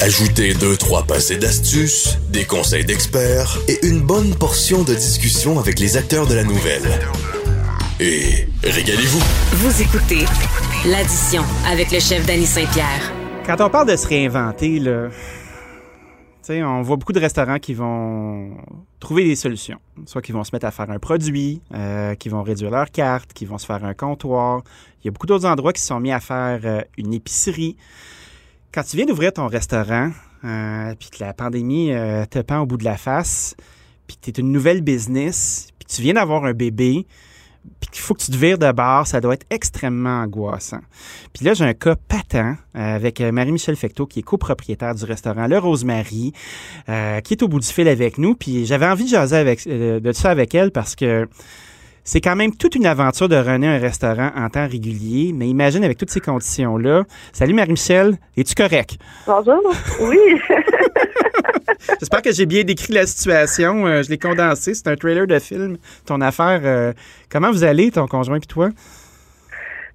Ajoutez deux, trois passés d'astuces, des conseils d'experts et une bonne portion de discussion avec les acteurs de la nouvelle. Et régalez-vous. Vous écoutez l'addition avec le chef Danny Saint-Pierre. Quand on parle de se réinventer, là, sais, on voit beaucoup de restaurants qui vont trouver des solutions. Soit qu'ils vont se mettre à faire un produit, euh, qui vont réduire leur carte, qui vont se faire un comptoir. Il y a beaucoup d'autres endroits qui se sont mis à faire euh, une épicerie. Quand tu viens d'ouvrir ton restaurant, euh, puis que la pandémie euh, te pend au bout de la face, puis que tu es une nouvelle business, puis tu viens d'avoir un bébé, puis qu'il faut que tu te vires de bord, ça doit être extrêmement angoissant. Puis là, j'ai un cas patent euh, avec Marie-Michel Fecteau, qui est copropriétaire du restaurant Le Rosemary, qui est au bout du fil avec nous. Puis j'avais envie de jaser avec, de ça avec elle parce que c'est quand même toute une aventure de runner un restaurant en temps régulier, mais imagine avec toutes ces conditions-là. Salut Marie-Michel, es-tu correct? Bonjour. Oui. J'espère que j'ai bien décrit la situation. Euh, je l'ai condensé. C'est un trailer de film, ton affaire. Euh, comment vous allez, ton conjoint et toi?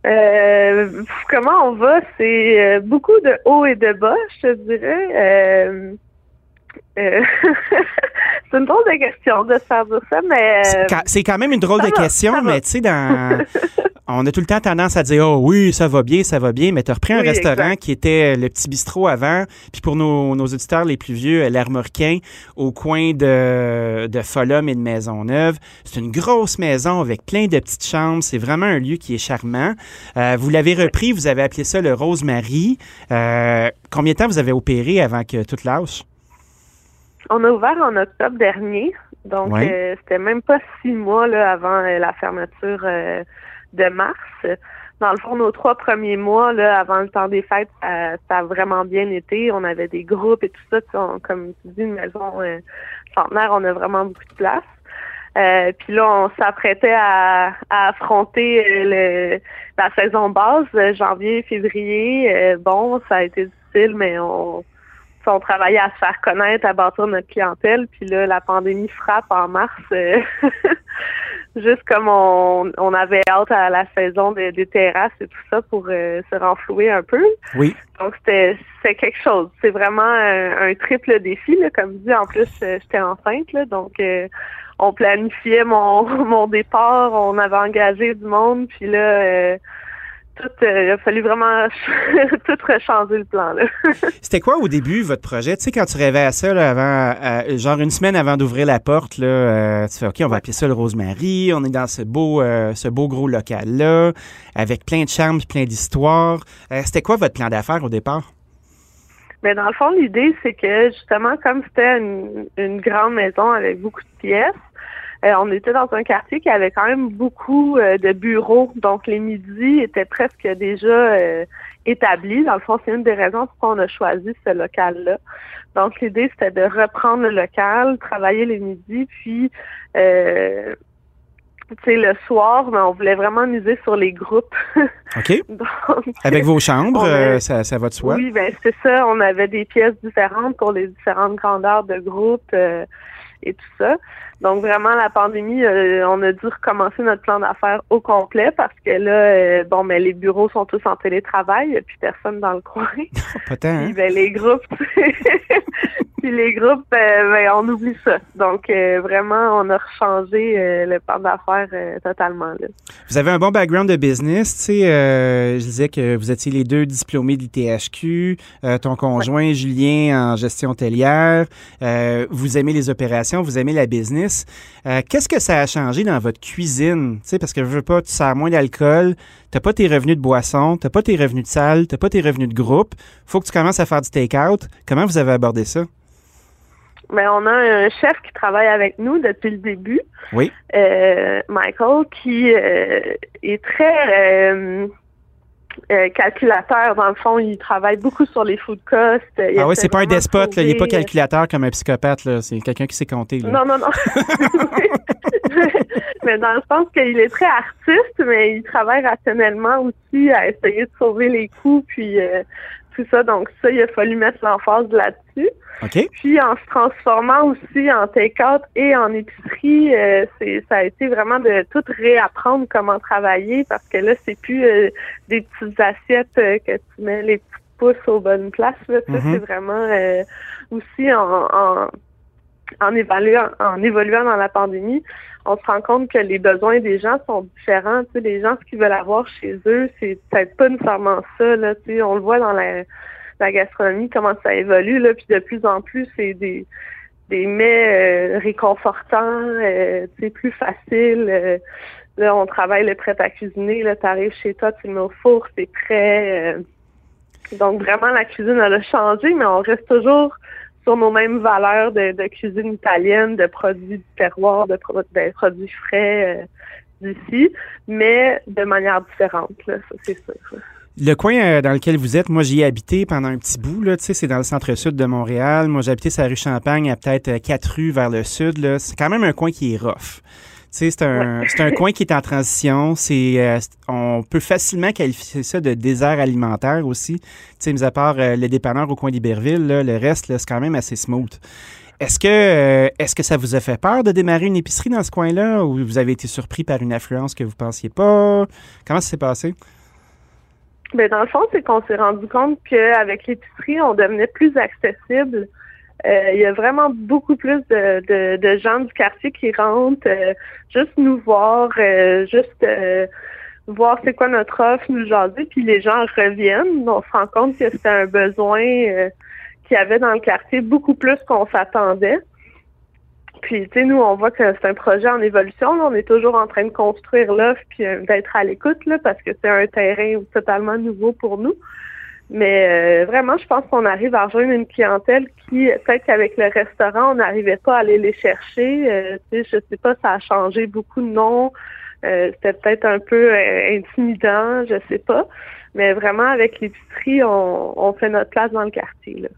Euh, comment on va? C'est beaucoup de haut et de bas, je te dirais. C'est une drôle de question de faire dire ça, mais... C'est euh, C'est quand même une drôle ça de va, question, mais tu sais, dans... on a tout le temps tendance à dire, oh oui, ça va bien, ça va bien, mais tu as repris un restaurant exact. qui était le petit bistrot avant, puis pour nos, nos auditeurs les plus vieux, euh, l'Armoricain, au coin de, de Folum et de Maisonneuve. C'est une grosse maison avec plein de petites chambres. C'est vraiment un lieu qui est charmant. Euh, vous l'avez repris, vous avez appelé ça le Rosemary. Euh, combien de temps vous avez opéré avant que tout lâche? On a ouvert en octobre dernier, donc Ouais. euh, c'était même pas six mois là, avant euh, la fermeture euh, de mars. Dans le fond, nos trois premiers mois, là, avant le temps des fêtes, ça, ça a vraiment bien été. On avait des groupes et tout ça. On- comme tu dis, une maison euh, centenaire, on a vraiment beaucoup de place. Euh, puis là, on s'apprêtait à, à affronter euh, le, la saison basse, euh, janvier, février. Euh, bon, ça a été difficile, mais on, on travaillait à se faire connaître, à bâtir notre clientèle. Puis là, la pandémie frappe en mars, euh, juste comme on, on avait hâte à la saison des, des terrasses et tout ça pour euh, se renflouer un peu. Oui. Donc c'était c'est quelque chose. C'est vraiment un, un triple défi. Là. Comme dit, en plus, euh, j'étais enceinte, là, donc euh, on planifiait mon, mon départ, on avait engagé du monde, puis là, euh, tout, euh, il a fallu vraiment tout rechanger le plan. C'était quoi au début votre projet? Tu sais, quand tu rêvais à ça, là, avant, euh, genre une semaine avant d'ouvrir la porte, là, euh, tu fais OK, on va appeler ça le Rosemary. On est dans ce beau, ce beau gros local-là, avec plein de charmes, plein d'histoires. C'était quoi votre plan d'affaires au départ? Mais dans le fond, l'idée, c'est que justement, comme c'était une, une grande maison avec beaucoup de pièces, euh, on était dans un quartier qui avait quand même beaucoup euh, de bureaux. Donc, les midis étaient presque déjà euh, établis. Dans le fond, c'est une des raisons pourquoi on a choisi ce local-là. Donc, l'idée, c'était de reprendre le local, travailler les midis, puis euh, tu sais, le soir, mais on voulait vraiment miser sur les groupes. OK? Donc, Avec vos chambres, ça, ça va de soi? oui, ben c'est ça. On avait des pièces différentes pour les différentes grandeurs de groupe euh, et tout ça. Donc vraiment, la pandémie, euh, on a dû recommencer notre plan d'affaires au complet parce que là, euh, bon, mais les bureaux sont tous en télétravail, il n'y a plus personne dans le coin. Pas tant, hein? Puis ben, les groupes, puis les groupes, euh, ben, on oublie ça. Donc vraiment, on a rechangé le plan d'affaires totalement. Là. Vous avez un bon background de business. Tu sais, je disais que vous étiez les deux diplômés de l'ITHQ, ton conjoint Julien en gestion hôtelière. Vous aimez les opérations, vous aimez la business. Euh, Qu'est-ce que ça a changé dans votre cuisine? Parce que je veux pas, tu sers moins d'alcool, t'as pas tes revenus de boisson, t'as pas tes revenus de salle, t'as pas tes revenus de groupe. Faut que tu commences à faire du take-out. Comment vous avez abordé ça? Mais on a un chef qui travaille avec nous depuis le début. Oui. euh, Michael, qui euh, est très euh, calculateur. Dans le fond, il travaille beaucoup sur les food costs. Il Ah oui, c'est pas un despote, là. il est pas euh, calculateur comme un psychopathe, là. C'est quelqu'un qui sait compter, là. Non, non, non. mais dans le sens qu'il est très artiste, mais il travaille rationnellement aussi à essayer de sauver les coûts, puis euh, tout ça. Donc ça, il a fallu mettre l'emphase là-dessus. Puis en se transformant aussi en take-out et en épicerie, euh, c'est ça a été vraiment de tout réapprendre comment travailler parce que là, c'est plus euh, des petites assiettes euh, que tu mets les petites pouce aux bonnes places. Là, Mhm. C'est vraiment aussi en, en, en, évaluant, en évoluant dans la pandémie, on se rend compte que les besoins des gens sont différents. Tu sais, les gens, ce qu'ils veulent avoir chez eux, c'est peut-être pas nécessairement ça. Là, tu sais, on le voit dans la, la gastronomie, comment ça évolue. Là, puis de plus en plus, c'est des des mets euh, réconfortants, euh, tu sais, plus faciles. euh, là, on travaille le prêt à cuisiner. Là, t'arrives chez toi, tu le mets au four, c'est prêt. euh. donc vraiment, la cuisine elle a changé, mais on reste toujours sur nos mêmes valeurs de, cuisine italienne, de produits du terroir, de, de produits frais euh, d'ici, mais de manière différente. Là, ça c'est sûr. Le coin euh, dans lequel vous êtes, moi, j'y ai habité pendant un petit bout. Là, c'est dans le centre-sud de Montréal. Moi, j'ai habité sur la rue Champagne, à peut-être euh, quatre rues vers le sud. Là. C'est quand même un coin qui est rough. Sais, c'est un, un coin qui est en transition. C'est, euh, on peut facilement qualifier ça de désert alimentaire aussi. Tu sais, mis à part euh, le dépanneur au coin d'Iberville, le reste, c'est quand même assez smooth. Est-ce que, euh, est-ce que ça vous a fait peur de démarrer une épicerie dans ce coin-là ou vous avez été surpris par une affluence que vous pensiez pas? Comment ça s'est passé? Ben, dans le fond, c'est qu'on s'est rendu compte qu'avec l'épicerie, on devenait plus accessible. Euh, il y a vraiment beaucoup plus de, gens du quartier qui rentrent, euh, juste nous voir, euh, juste voir c'est quoi notre offre, nous jaser, puis les gens reviennent. On se rend compte que c'était un besoin qu'il y avait dans le quartier beaucoup plus qu'on s'attendait. Puis, tu sais, nous, on voit que c'est un projet en évolution. On est toujours en train de construire l'offre puis d'être à l'écoute, là, parce que c'est un terrain totalement nouveau pour nous. Mais euh, vraiment, je pense qu'on arrive à rejoindre une clientèle qui, peut-être qu'avec le restaurant, on n'arrivait pas à aller les chercher. Euh, tu sais, je sais pas, ça a changé beaucoup de noms. Euh, C'était peut-être un peu euh, intimidant, je sais pas. Mais vraiment, avec l'épicerie, on, on fait notre place dans le quartier. Là.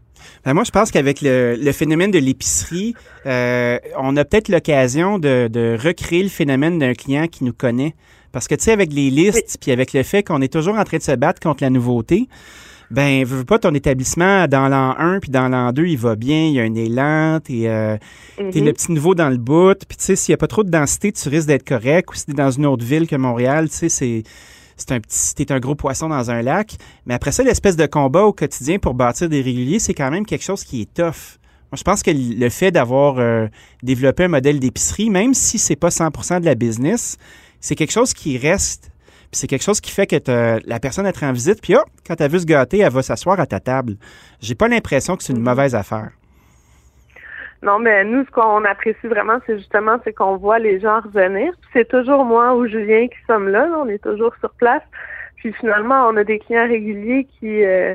Ben, moi, je pense qu'avec le, le phénomène de l'épicerie, euh, on a peut-être l'occasion de, de recréer le phénomène d'un client qui nous connaît. Parce que, tu sais, avec les listes, puis avec le fait qu'on est toujours en train de se battre contre la nouveauté, ben, veux veux pas ton établissement dans l'an 1 puis dans l'an 2, il va bien, il y a un élan, t'es euh, t'es Mhm. le petit nouveau dans le bout, puis tu sais, s'il y a pas trop de densité, tu risques d'être correct, ou si t'es dans une autre ville que Montréal, tu sais, c'est c'est un petit, t'es un gros poisson dans un lac. Mais après ça, l'espèce de combat au quotidien pour bâtir des réguliers, c'est quand même quelque chose qui est tough. Moi, je pense que le fait d'avoir euh, développé un modèle d'épicerie, même si c'est pas 100% de la business, c'est quelque chose qui reste. Puis c'est quelque chose qui fait que la personne te rend visite, puis oh, quand elle veut se gâter, elle va s'asseoir à ta table. J'ai pas l'impression que c'est une Mhm. mauvaise affaire. Non, mais nous, ce qu'on apprécie vraiment, c'est justement, c'est qu'on voit les gens revenir. Puis C'est toujours moi ou Julien qui sommes là, là. on est toujours sur place. Puis finalement, on a des clients réguliers qui, euh,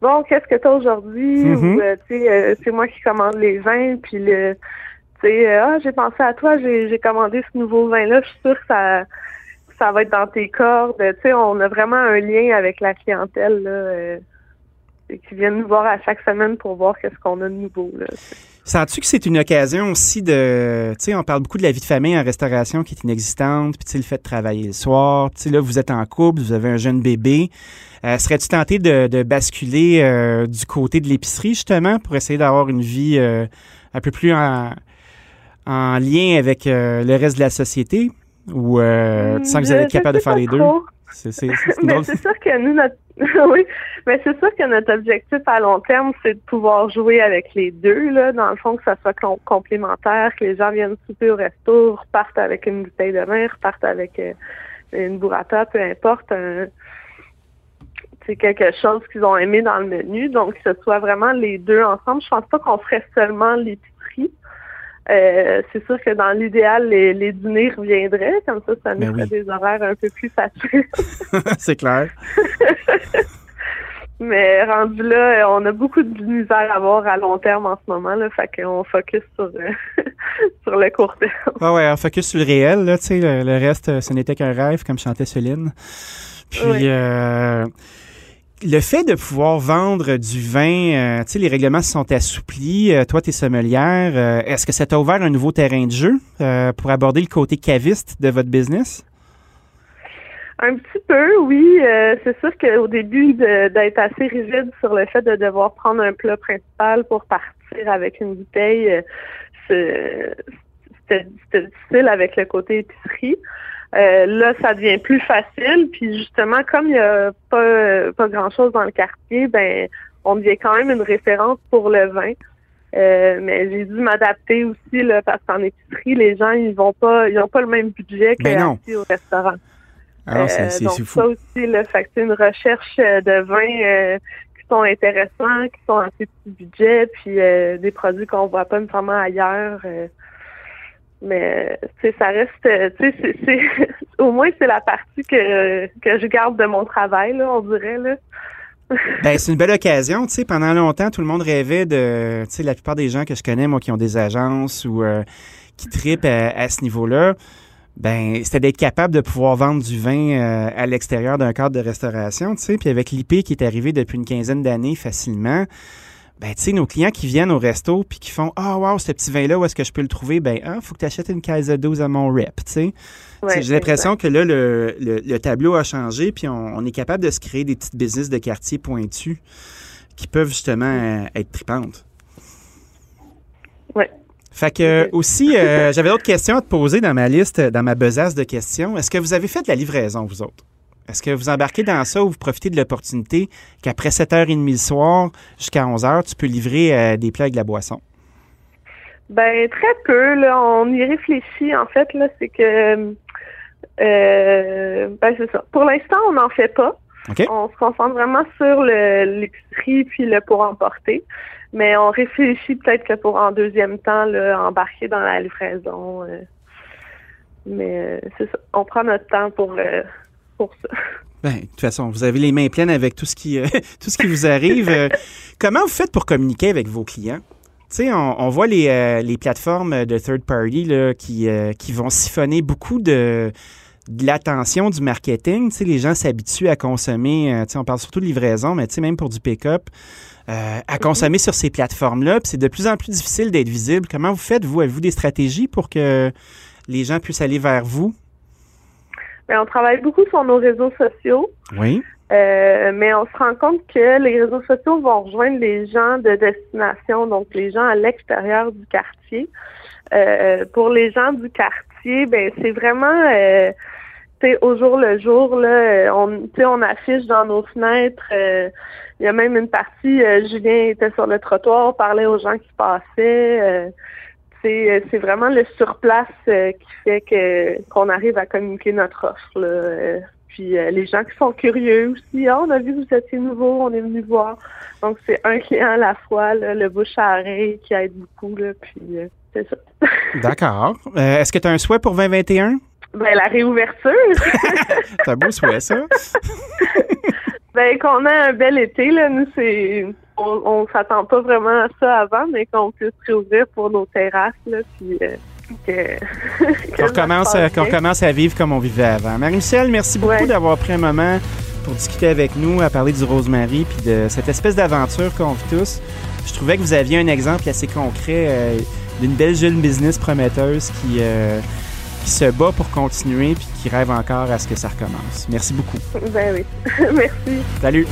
bon, qu'est-ce que t'as aujourd'hui? Mhm. Ou, euh, tu sais, euh, c'est moi qui commande les vins. Puis le, tu sais, euh, ah, j'ai pensé à toi, j'ai commandé ce nouveau vin-là. Je suis sûre que ça, ça va être dans tes cordes. Tu sais, on a vraiment un lien avec la clientèle là. euh, qui viennent nous voir à chaque semaine pour voir qu'est-ce qu'on a de nouveau. Là. Sens-tu que c'est une occasion aussi de. Tu sais, on parle beaucoup de la vie de famille en restauration qui est inexistante, puis tu sais, le fait de travailler le soir. Tu sais, là, vous êtes en couple, vous avez un jeune bébé. Euh, Serais-tu tenté de, basculer euh, du côté de l'épicerie, justement, pour essayer d'avoir une vie un peu plus en, en lien avec le reste de la société? Ou euh, tu sens que vous allez être capable de faire les deux? trop. C'est c'est- sûr que nous, notre oui, mais c'est sûr que notre objectif à long terme, c'est de pouvoir jouer avec les deux, là, dans le fond, que ça soit com- complémentaire, que les gens viennent souper au resto, repartent avec une bouteille de vin, repartent avec euh, une burrata, peu importe, un- c'est quelque chose qu'ils ont aimé dans le menu, donc que ce soit vraiment les deux ensemble. Je pense pas qu'on ferait seulement l'épicerie. Euh, c'est sûr que dans l'idéal, les, les dîners reviendraient, comme ça, ça nous Ben ferait oui. des horaires un peu plus faciles. c'est clair. Mais rendu là, on a beaucoup de misère à voir à long terme en ce moment, là, fait qu'on focus sur, euh, sur le court terme. Ah ouais, on focus sur le réel, là, tu sais, le, le reste, euh, ce n'était qu'un rêve, comme chantait Céline. Puis, Oui. euh, le fait de pouvoir vendre du vin, euh, tu sais, les règlements se sont assouplis. Euh, toi, tu es sommelière. Euh, Est-ce que ça t'a ouvert un nouveau terrain de jeu pour aborder le côté caviste de votre business? Un petit peu, oui. C'est sûr qu'au début, d'être assez rigide sur le fait de devoir prendre un plat principal pour partir avec une bouteille, c'était difficile avec le côté épicerie. Euh, là, ça devient plus facile. Puis justement, comme il n'y a pas, pas grand-chose dans le quartier, ben on devient quand même une référence pour le vin. Euh, mais j'ai dû m'adapter aussi là, parce qu'en épicerie, les gens ils vont pas, ils n'ont pas le même budget Ben qu'au restaurant. Alors, c'est Euh, c'est- donc c'est fou. ça aussi, là, fait que c'est une recherche euh, de vins euh, qui sont intéressants, qui sont assez petit budget, puis euh, des produits qu'on voit pas nécessairement ailleurs. Mais ça reste, euh, au moins c'est la partie que que je garde de mon travail, là, on dirait là. Ben, c'est une belle occasion. Sais, pendant longtemps, tout le monde rêvait de. La plupart des gens que je connais, moi, qui ont des agences ou euh, qui tripent à, ce niveau-là, ben, c'était d'être capable de pouvoir vendre du vin euh, à l'extérieur d'un cadre de restauration. Sais, puis avec l'IP qui est arrivé depuis une quinzaine d'années facilement. Ben, tu sais, nos clients qui viennent au resto puis qui font Ah, wow, ce petit vin-là, où est-ce que je peux le trouver? Ben, ah, faut que tu achètes une caisse de 12 à mon rep, tu sais. Ouais, J'ai l'impression que là, le, le- le tableau a changé, puis on, on est capable de se créer des petites business de quartier pointus qui peuvent justement euh, être tripantes. Ouais. Fait que aussi, euh, j'avais d'autres questions à te poser dans ma liste, dans ma besace de questions. Est-ce que vous avez fait de la livraison, vous autres? Est-ce que vous embarquez dans ça ou vous profitez de l'opportunité qu'après 7h30 le soir jusqu'à 11h, tu peux livrer euh, des plats avec de la boisson? Ben très peu. Là, on y réfléchit. En fait, là, c'est que euh, ben c'est ça. Pour l'instant, on n'en fait pas. On se concentre vraiment sur le- l'épicerie puis le pour emporter. Mais on réfléchit peut-être que pour en deuxième temps là, embarquer dans la livraison. euh. mais euh, c'est ça. On prend notre temps pour euh, pour ça. Ben, de toute façon, vous avez les mains pleines avec tout ce qui, euh, tout ce qui vous arrive. Euh, comment vous faites pour communiquer avec vos clients? Tu sais, on, on voit les, euh, les plateformes de third party là, qui, euh, qui vont siphonner beaucoup de, de l'attention du marketing. Tu sais, les gens s'habituent à consommer, tu sais, on parle surtout de livraison, mais tu sais, même pour du pick-up, euh, à consommer sur ces plateformes-là. Puis c'est de plus en plus difficile d'être visible. Comment vous faites, vous? Avez-vous des stratégies pour que les gens puissent aller vers vous? Mais on travaille beaucoup sur nos réseaux sociaux. Oui. Euh, mais on se rend compte que les réseaux sociaux vont rejoindre les gens de destination, donc les gens à l'extérieur du quartier. Euh, pour les gens du quartier, ben c'est vraiment euh, tu sais, au jour le jour là, on tu sais, on affiche dans nos fenêtres. euh, Il y a même une partie, euh, Julien était sur le trottoir, parlait aux gens qui passaient. Euh, c'est c'est vraiment le surplace euh, qui fait que qu'on arrive à communiquer notre offre. Là, euh, puis euh, les gens qui sont curieux aussi, ah, on a vu que vous étiez nouveau, on est venu voir. Donc c'est un client à la fois, là, le bouche à oreille qui aide beaucoup. Là, puis euh, c'est ça. D'accord. Est-ce que tu as un souhait pour 2021? Ben la réouverture, C'est un beau souhait, ça. ben qu'on a un bel été là, nous c'est on, on s'attend pas vraiment à ça avant, mais qu'on puisse réouvrir pour nos terrasses là, puis euh, que Qu'on commence à vivre comme on vivait avant. Marie-Michel, merci beaucoup Ouais. d'avoir pris un moment pour discuter avec nous, à parler du rosemary puis de cette espèce d'aventure qu'on vit tous. Je trouvais que vous aviez un exemple assez concret euh, d'une belle jeune business prometteuse qui, euh, qui se bat pour continuer puis qui rêve encore à ce que ça recommence. Merci beaucoup. Ben oui. Merci. Salut!